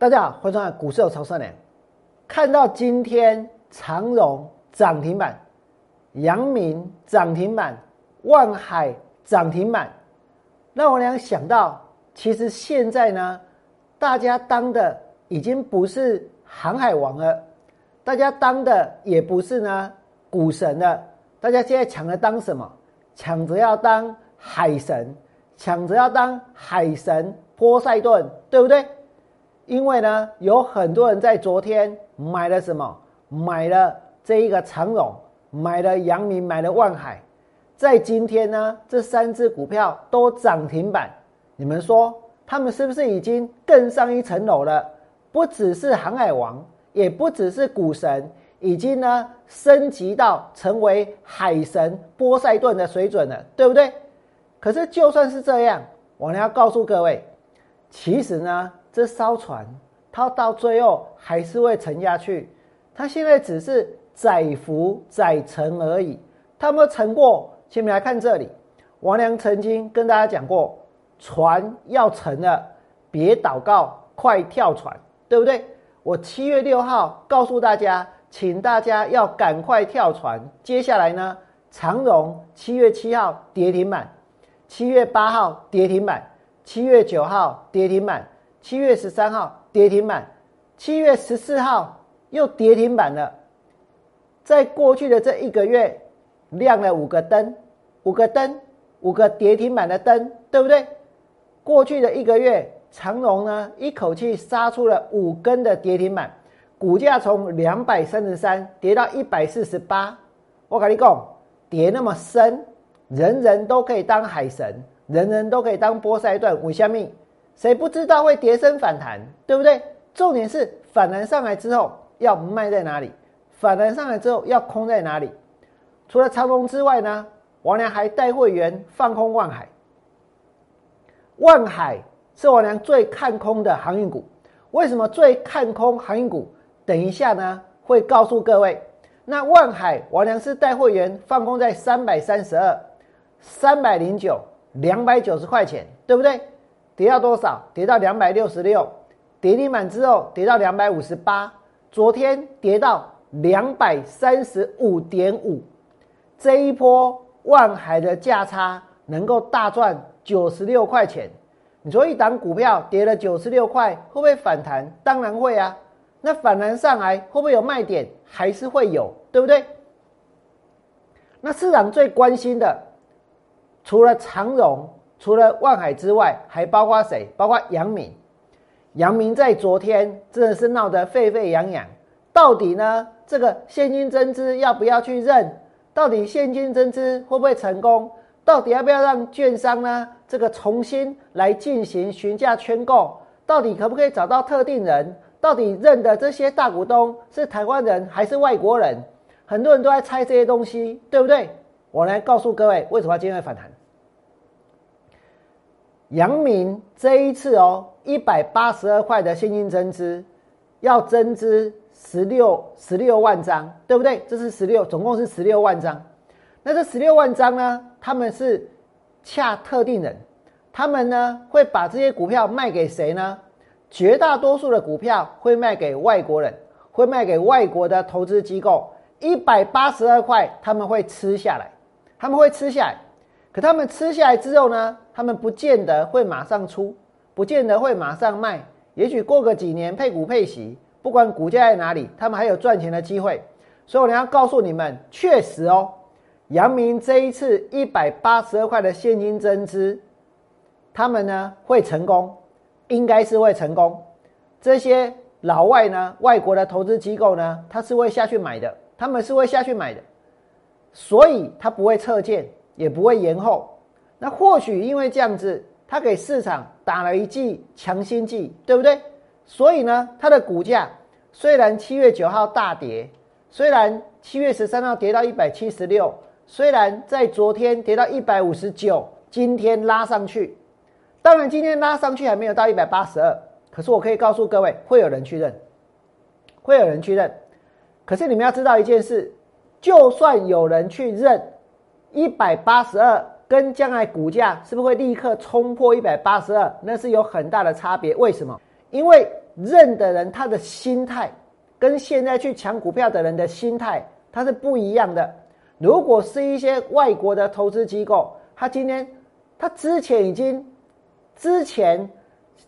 大家好，欢迎收看股市有超三年。看到今天长荣涨停板，阳明涨停板，万海涨停板，那我俩想到，其实现在呢，大家当的已经不是航海王了，大家当的也不是呢股神了，大家现在抢着当什么？抢着要当海神，抢着要当海神波塞顿，对不对？因为呢，有很多人在昨天买了什么？买了这一个长荣，买了阳明，买了万海。在今天呢，这三只股票都涨停板。你们说，他们是不是已经更上一层楼了？不只是航海王，也不只是股神，已经呢升级到成为海神波塞顿的水准了，对不对？可是就算是这样，我呢要告诉各位，其实呢。这艘船，它到最后还是会沉下去。它现在只是载浮载沉而已。它有没有沉过？前面来看这里，王良曾经跟大家讲过，船要沉了，别祷告，快跳船，对不对？我七月六号告诉大家，请大家要赶快跳船。接下来呢，长荣七月七号跌停板，七月八号跌停板，七月九号跌停板。七月十三号跌停板，七月十四号又跌停板了。在过去的这一个月，亮了五个灯，五个灯，五个跌停板的灯，对不对？过去的一个月，长荣呢一口气杀出了五根的跌停板，股价从两百三十三跌到一百四十八。我跟你讲，跌那么深，人人都可以当海神，人人都可以当波塞顿，为什么？谁不知道会跌升反弹，对不对？重点是反弹上来之后要卖在哪里？反弹上来之后要空在哪里？除了长隆之外呢？王良还带会员放空万海。万海是王良最看空的航运股。为什么最看空航运股？等一下呢会告诉各位。那万海王良是带会员放空在三百三十二、三百零九、两百九十块钱，对不对？跌到多少？跌到两百六十六，跌停板之后跌到两百五十八，昨天跌到两百三十五点五，这一波万海的价差能够大赚九十六块钱。你说一档股票跌了九十六块，会不会反弹？当然会啊。那反弹上来会不会有卖点？还是会有，对不对？那市场最关心的，除了长荣。除了万海之外，还包括谁？包括杨明。杨明在昨天真的是闹得沸沸扬扬。到底呢？这个现金增资要不要去认？到底现金增资会不会成功？到底要不要让券商呢？这个重新来进行询价圈购？到底可不可以找到特定人？到底认的这些大股东是台湾人还是外国人？很多人都在猜这些东西，对不对？我来告诉各位，为什么今天会反弹？阳明这一次哦，一百八十二块的现金增资，要增资十六十六万张，对不对？这是十六，总共是十六万张。那这十六万张呢？他们是恰特定人，他们呢会把这些股票卖给谁呢？绝大多数的股票会卖给外国人，会卖给外国的投资机构。一百八十二块他们会吃下来，他们会吃下来。可他们吃下来之后呢？他们不见得会马上出，不见得会马上卖。也许过个几年配股配息，不管股价在哪里，他们还有赚钱的机会。所以我要告诉你们，确实哦，阳明这一次一百八十二块的现金增资，他们呢会成功，应该是会成功。这些老外呢，外国的投资机构呢，他是会下去买的，他们是会下去买的，所以他不会撤建。也不会延后，那或许因为这样子，它给市场打了一剂强心剂，对不对？所以呢，它的股价虽然七月九号大跌，虽然七月十三号跌到一百七十六，虽然在昨天跌到一百五十九，今天拉上去，当然今天拉上去还没有到一百八十二，可是我可以告诉各位，会有人去认，会有人去认。可是你们要知道一件事，就算有人去认。一百八十二跟将来股价是不是会立刻冲破一百八十二？那是有很大的差别。为什么？因为认的人他的心态跟现在去抢股票的人的心态，他是不一样的。如果是一些外国的投资机构，他今天他之前已经之前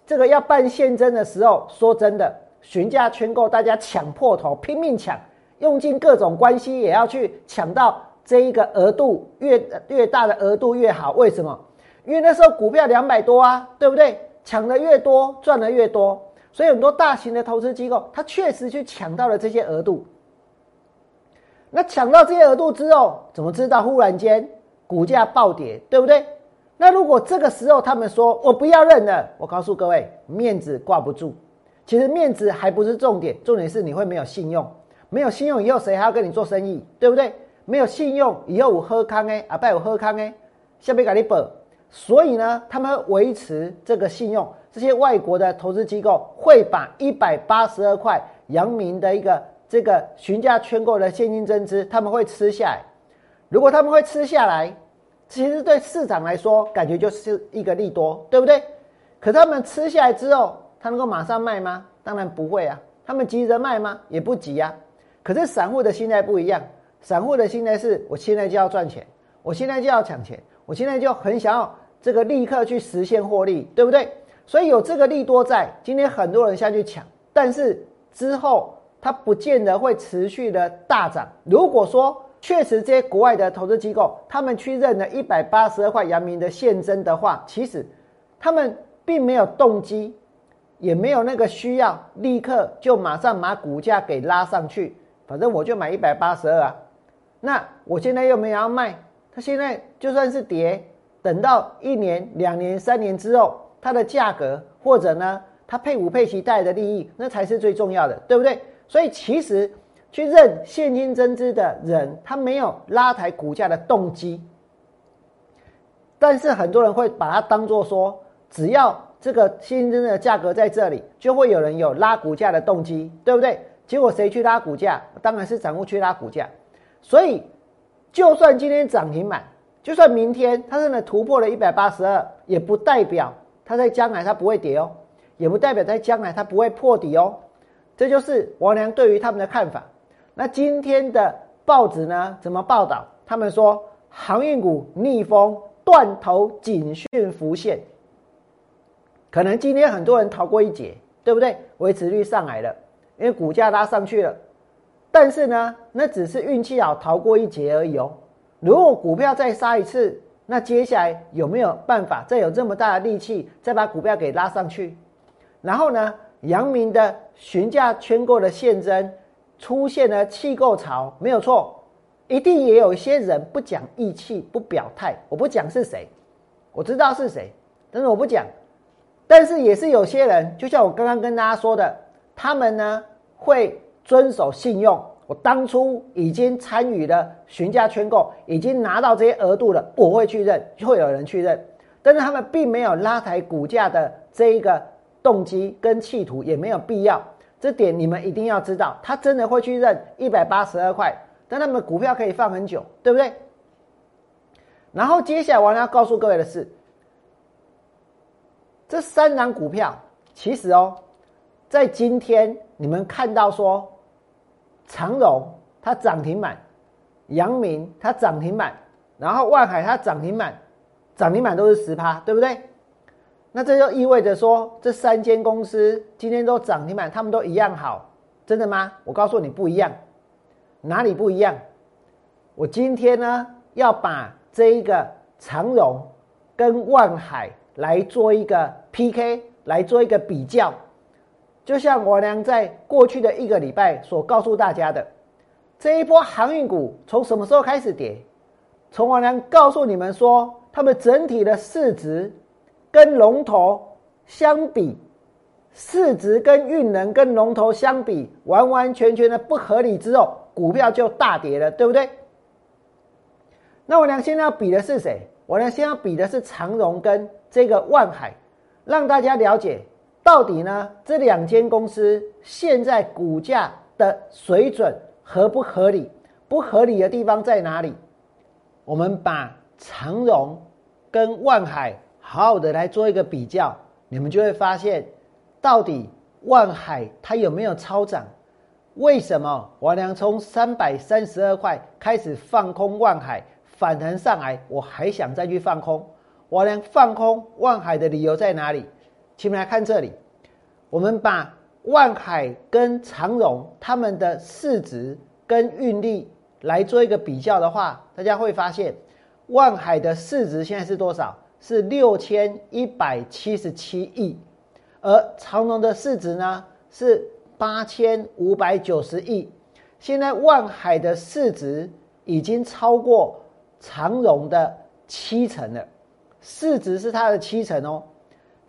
这个要办现增的时候，说真的，询价圈购，大家抢破头，拼命抢，用尽各种关系也要去抢到这一个额度越越大的额度越好。为什么？因为那时候股票两百多啊，对不对？抢的越多，赚的越多。所以很多大型的投资机构，他确实去抢到了这些额度。那抢到这些额度之后，怎么知道忽然间股价暴跌，对不对？那如果这个时候他们说我不要认了，我告诉各位，面子挂不住。其实面子还不是重点，重点是你会没有信用，没有信用以后谁还要跟你做生意，对不对？没有信用以后我喝康哎，啊拜我喝康哎，下面给你保。所以呢，他们维持这个信用，这些外国的投资机构会把一百八十二块阳明的一个。这个询价圈购的现金增资，他们会吃下来。如果他们会吃下来，其实对市场来说，感觉就是一个利多，对不对？可他们吃下来之后，他能够马上卖吗？当然不会啊。他们急着卖吗？也不急啊。可是散户的心态不一样，散户的心态是我现在就要赚钱，我现在就要抢钱，我现在就很想要这个立刻去实现获利，对不对？所以有这个利多在，今天很多人下去抢，但是之后。它不见得会持续的大涨。如果说确实这些国外的投资机构他们去认了一百八十二块阳明的现增的话，其实他们并没有动机，也没有那个需要立刻就马上把股价给拉上去。反正我就买一百八十二啊，那我现在又没有要卖，它现在就算是跌，等到一年、两年、三年之后，它的价格或者呢，它配股配息带来的利益，那才是最重要的，对不对？所以其实去认现金增资的人，他没有拉抬股价的动机，但是很多人会把它当做说，只要这个现金增的价格在这里，就会有人有拉股价的动机，对不对？结果谁去拉股价？当然是散户去拉股价。所以，就算今天涨停板，就算明天它真的突破了一百八十二，也不代表它在将来它不会跌哦，也不代表在将来它不会破底哦。这就是王良对于他们的看法。那今天的报纸呢？怎么报道？他们说航运股逆风断头警讯浮现，可能今天很多人逃过一劫，对不对？维持率上来了，因为股价拉上去了。但是呢，那只是运气好逃过一劫而已哦。如果股票再杀一次，那接下来有没有办法再有这么大的力气再把股票给拉上去？然后呢？阳明的询价圈购的现增出现了弃购潮，没有错，一定也有一些人不讲义气，不表态。我不讲是谁，我知道是谁，但是我不讲。但是也是有些人，就像我刚刚跟大家说的，他们呢会遵守信用。我当初已经参与了询价圈购，已经拿到这些额度了，我会去认，会有人去认。但是他们并没有拉抬股价的这一个。动机跟企图也没有必要，这点你们一定要知道。他真的会去认一百八十二块，但他们股票可以放很久，对不对？然后接下来我要告诉各位的是，这三档股票其实哦，在今天你们看到说，长荣它涨停板，阳明它涨停板，然后万海它涨停板，涨停板都是十趴，对不对？那这就意味着说，这三间公司今天都涨停板，他们都一样好，真的吗？我告诉你不一样，哪里不一样？我今天呢要把这一个长荣跟万海来做一个 PK，来做一个比较。就像我娘在过去的一个礼拜所告诉大家的，这一波航运股从什么时候开始跌？从我娘告诉你们说，他们整体的市值。跟龙头相比，市值跟运能跟龙头相比，完完全全的不合理之后，股票就大跌了，对不对？那我俩现在要比的是谁？我俩现在要比的是长荣跟这个万海，让大家了解到底呢这两间公司现在股价的水准合不合理？不合理的地方在哪里？我们把长荣跟万海。好好的来做一个比较，你们就会发现，到底万海它有没有超涨？为什么我良从三百三十二块开始放空万海，反弹上来，我还想再去放空？我娘放空万海的理由在哪里？请们来看这里，我们把万海跟长荣他们的市值跟运力来做一个比较的话，大家会发现，万海的市值现在是多少？是六千一百七十七亿，而长荣的市值呢是。八千五百九十亿，现在万海的市值已经超过长荣的七成了，市值是它的七成哦，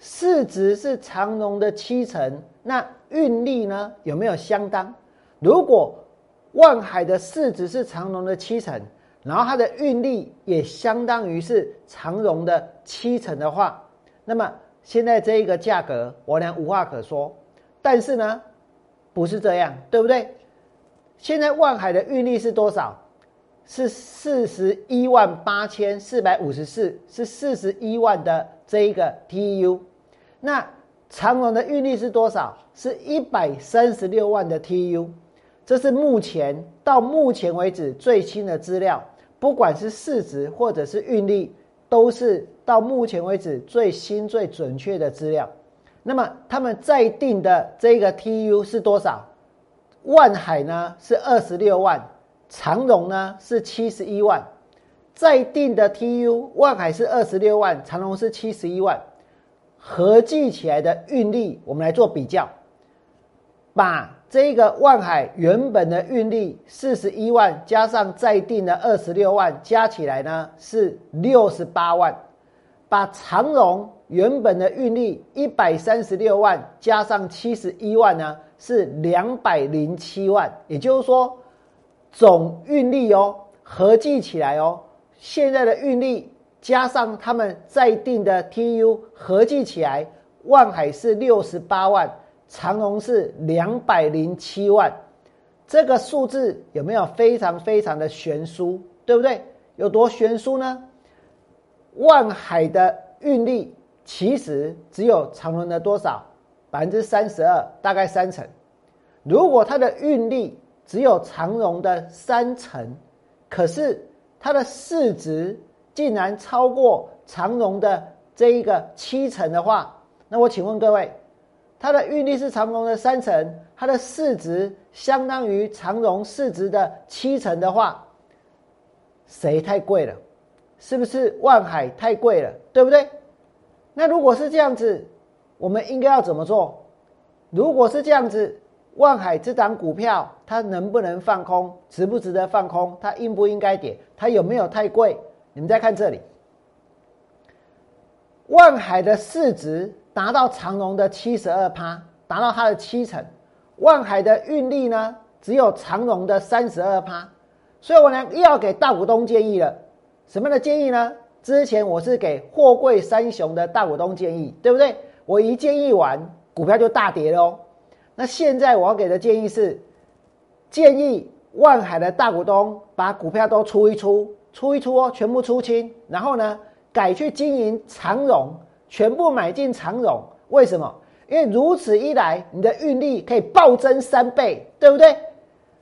市值是长荣的七成，那运力呢有没有相当？如果万海的市值是长荣的七成，然后它的运力也相当于是长荣的七成的话，那么现在这一个价格我俩无话可说，但是呢？不是这样，对不对？现在万海的运力是多少？是四十一万八千四百五十四，是四十一万的这一个 TU。那长荣的运力是多少？是一百三十六万的 TU。这是目前到目前为止最新的资料，不管是市值或者是运力，都是到目前为止最新最准确的资料。那么他们在定的这个 TU 是多少？万海呢是二十六万，长荣呢是七十一万。在定的 TU，万海是二十六万，长荣是七十一万，合计起来的运力，我们来做比较，把这个万海原本的运力四十一万，加上再定的二十六万，加起来呢是六十八万，把长荣。原本的运力一百三十六万，加上七十一万呢，是两百零七万。也就是说，总运力哦，合计起来哦，现在的运力加上他们在定的 TU，合计起来，万海是六十八万，长荣是两百零七万。这个数字有没有非常非常的悬殊？对不对？有多悬殊呢？万海的运力。其实只有长荣的多少百分之三十二，大概三成。如果它的运力只有长荣的三成，可是它的市值竟然超过长荣的这一个七成的话，那我请问各位，它的运力是长荣的三成，它的市值相当于长荣市值的七成的话，谁太贵了？是不是万海太贵了？对不对？那如果是这样子，我们应该要怎么做？如果是这样子，万海这档股票它能不能放空？值不值得放空？它应不应该跌？它有没有太贵？你们再看这里，万海的市值达到长荣的七十二趴，达到它的七成。万海的运力呢，只有长荣的三十二趴。所以我呢又要给大股东建议了，什么的建议呢？之前我是给货柜三雄的大股东建议，对不对？我一建议完，股票就大跌喽。那现在我要给的建议是，建议万海的大股东把股票都出一出，出一出哦，全部出清，然后呢，改去经营长荣，全部买进长荣。为什么？因为如此一来，你的运力可以暴增三倍，对不对？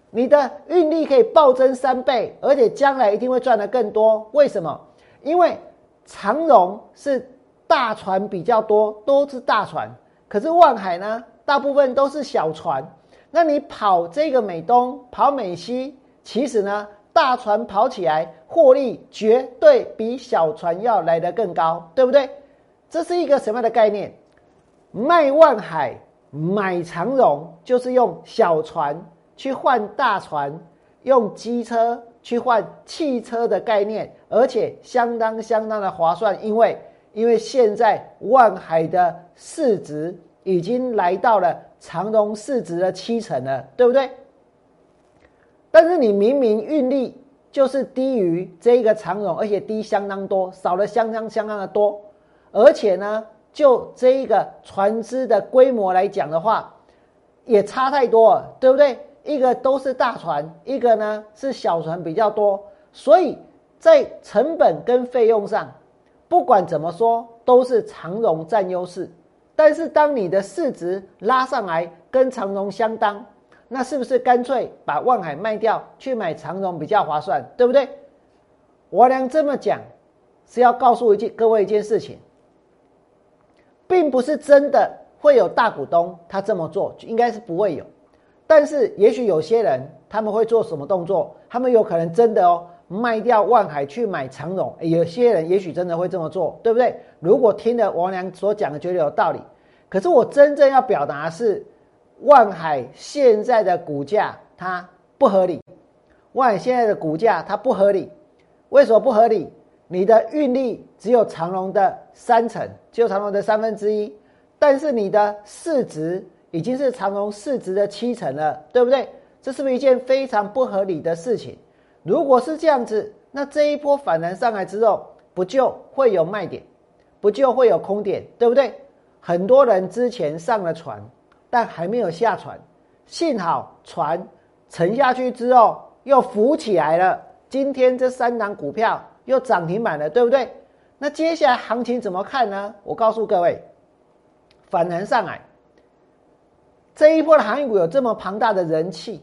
你的运力可以暴增三倍，而且将来一定会赚得更多。为什么？因为长荣是大船比较多，都是大船，可是万海呢，大部分都是小船。那你跑这个美东，跑美西，其实呢，大船跑起来获利绝对比小船要来得更高，对不对？这是一个什么样的概念？卖万海买长荣，就是用小船去换大船，用机车。去换汽车的概念，而且相当相当的划算，因为因为现在万海的市值已经来到了长荣市值的七成了，对不对？但是你明明运力就是低于这一个长荣，而且低相当多，少了相当相当的多，而且呢，就这一个船只的规模来讲的话，也差太多了，对不对？一个都是大船，一个呢是小船比较多，所以在成本跟费用上，不管怎么说都是长荣占优势。但是当你的市值拉上来跟长荣相当，那是不是干脆把万海卖掉去买长荣比较划算，对不对？我俩这么讲是要告诉一件各位一件事情，并不是真的会有大股东他这么做，应该是不会有。但是也许有些人他们会做什么动作？他们有可能真的哦。卖掉万海去买长荣，有些人也许真的会这么做，对不对？如果听了王良所讲的觉得有道理，可是我真正要表达是，万海现在的股价它不合理，万海现在的股价它不合理，为什么不合理？你的运力只有长隆的三成，只有长隆的三分之一，但是你的市值已经是长隆市值的七成了，对不对？这是不是一件非常不合理的事情？如果是这样子，那这一波反弹上来之后，不就会有卖点，不就会有空点，对不对？很多人之前上了船，但还没有下船，幸好船沉下去之后又浮起来了。今天这三档股票又涨停板了，对不对？那接下来行情怎么看呢？我告诉各位，反弹上来，这一波的航运股有这么庞大的人气，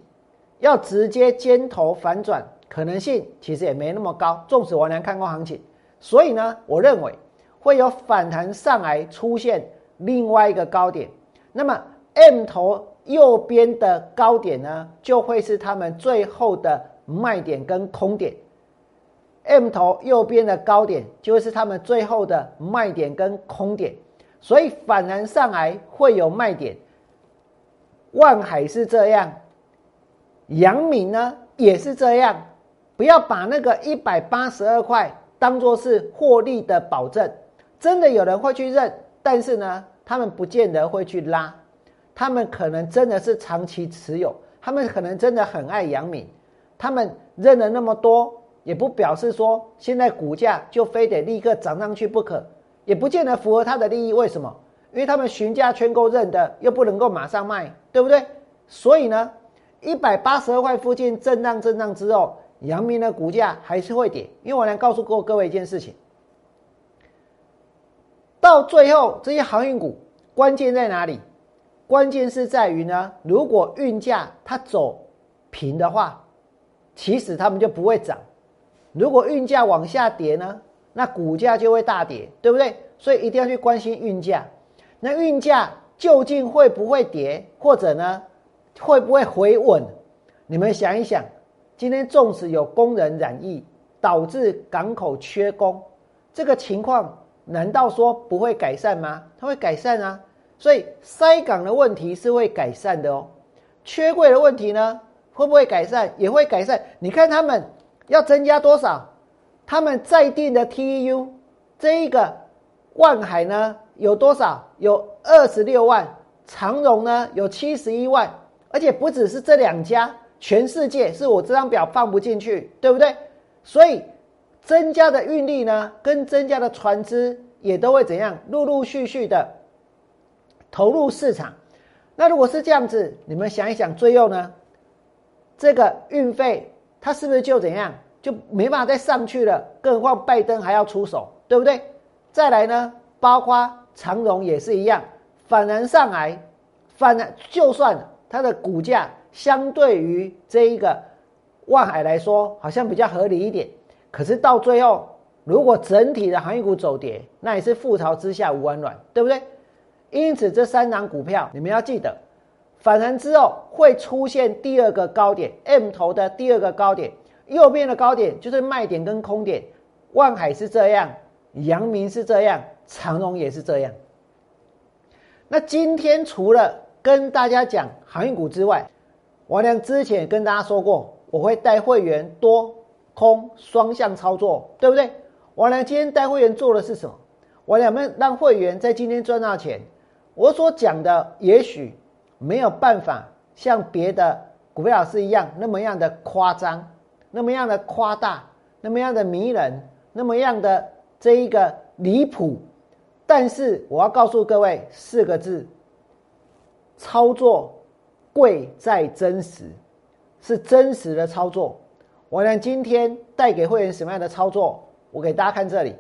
要直接尖头反转。可能性其实也没那么高，纵使我娘看过行情，所以呢，我认为会有反弹上来出现另外一个高点。那么 M 头右边的高点呢，就会是他们最后的卖点跟空点。M 头右边的高点就是他们最后的卖点跟空点，所以反弹上来会有卖点。万海是这样，阳明呢也是这样。不要把那个一百八十二块当做是获利的保证，真的有人会去认，但是呢，他们不见得会去拉，他们可能真的是长期持有，他们可能真的很爱杨敏，他们认了那么多，也不表示说现在股价就非得立刻涨上去不可，也不见得符合他的利益。为什么？因为他们询价圈购认的，又不能够马上卖，对不对？所以呢，一百八十二块附近震荡震荡之后。阳明的股价还是会跌，因为我来告诉过各位一件事情，到最后这些航运股关键在哪里？关键是在于呢，如果运价它走平的话，其实他们就不会涨；如果运价往下跌呢，那股价就会大跌，对不对？所以一定要去关心运价。那运价究竟会不会跌，或者呢，会不会回稳？你们想一想。今天纵使有工人染疫，导致港口缺工，这个情况难道说不会改善吗？它会改善啊！所以塞港的问题是会改善的哦。缺柜的问题呢，会不会改善？也会改善。你看他们要增加多少？他们在定的 TEU 这一个万海呢有多少？有二十六万，长荣呢有七十一万，而且不只是这两家。全世界是我这张表放不进去，对不对？所以增加的运力呢，跟增加的船只也都会怎样？陆陆续续的投入市场。那如果是这样子，你们想一想，最后呢，这个运费它是不是就怎样，就没办法再上去了？更何况拜登还要出手，对不对？再来呢，包括长荣也是一样，反弹上来，反弹就算它的股价。相对于这一个万海来说，好像比较合理一点。可是到最后，如果整体的行业股走跌，那也是覆巢之下无完卵，对不对？因此，这三档股票你们要记得，反弹之后会出现第二个高点，M 头的第二个高点，右边的高点就是卖点跟空点。万海是这样，阳明是这样，长荣也是这样。那今天除了跟大家讲行业股之外，王良之前也跟大家说过，我会带会员多空双向操作，对不对？王良今天带会员做的是什么？我两们让会员在今天赚到钱。我所讲的也许没有办法像别的股票老师一样那么样的夸张，那么样的夸大，那么样的迷人，那么样的这一个离谱。但是我要告诉各位四个字：操作。贵在真实，是真实的操作。我呢今天带给会员什么样的操作？我给大家看这里。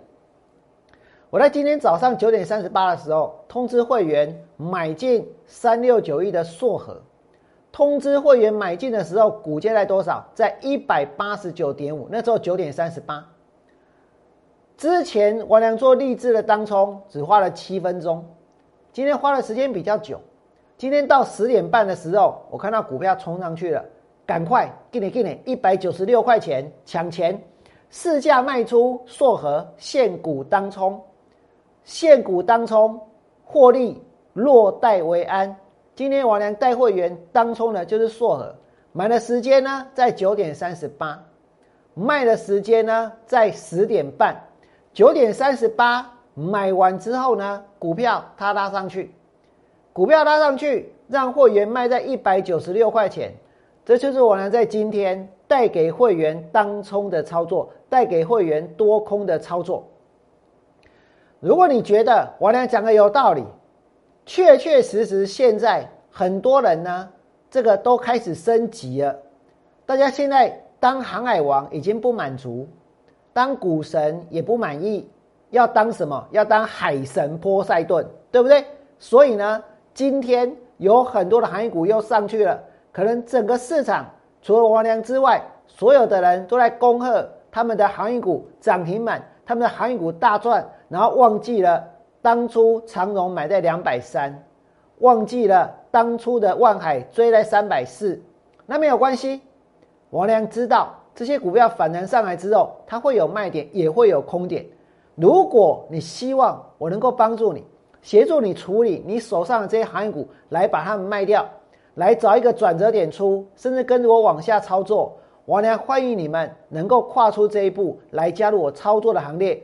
我在今天早上九点三十八的时候通知会员买进三六九亿的硕和，通知会员买进的时候股价在多少？在一百八十九点五，那时候九点三十八。之前王良做励志的当冲只花了七分钟，今天花的时间比较久。今天到十点半的时候，我看到股票冲上去了，赶快给你给你一百九十六块钱抢钱，市价卖出硕和现股当冲。现股当冲获利落袋为安。今天王良带会员当冲的就是硕和，买的时间呢在九点三十八，卖的时间呢在十点半。九点三十八买完之后呢，股票它拉上去，股票拉上去，让会员卖在一百九十六块钱。这就是王良在今天带给会员当冲的操作，带给会员多空的操作。如果你觉得我俩讲的有道理，确确实实现在很多人呢，这个都开始升级了。大家现在当航海王已经不满足，当股神也不满意，要当什么？要当海神波塞顿，对不对？所以呢，今天有很多的航业股又上去了，可能整个市场除了王良之外，所有的人都在恭贺他们的航业股涨停板。他们的航运股大赚，然后忘记了当初长荣买在两百三，忘记了当初的万海追在三百四，那没有关系。王良知道这些股票反弹上来之后，它会有卖点，也会有空点。如果你希望我能够帮助你，协助你处理你手上的这些航运股，来把它们卖掉，来找一个转折点出，甚至跟着我往下操作。王良欢迎你们能够跨出这一步来加入我操作的行列。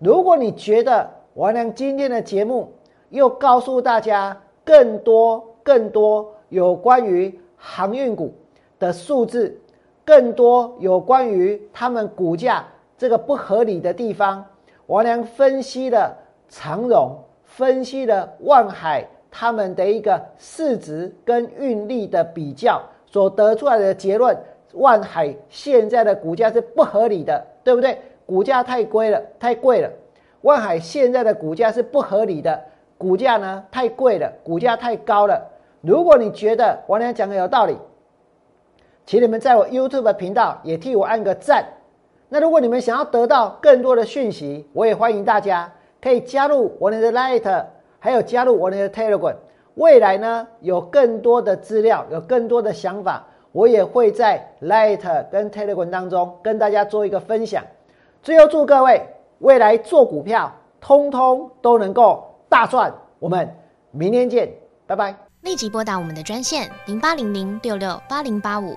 如果你觉得王良今天的节目又告诉大家更多更多有关于航运股的数字，更多有关于他们股价这个不合理的地方，王良分析了长荣，分析了万海他们的一个市值跟运力的比较所得出来的结论。万海现在的股价是不合理的，对不对？股价太贵了，太贵了。万海现在的股价是不合理的，股价呢太贵了，股价太高了。如果你觉得王良讲的有道理，请你们在我 YouTube 频道也替我按个赞。那如果你们想要得到更多的讯息，我也欢迎大家可以加入我的 Light，还有加入我的 Telegram。未来呢有更多的资料，有更多的想法。我也会在 Light 跟 Telegram 当中跟大家做一个分享。最后祝各位未来做股票，通通都能够大赚。我们明天见，拜拜。立即拨打我们的专线零八零零六六八零八五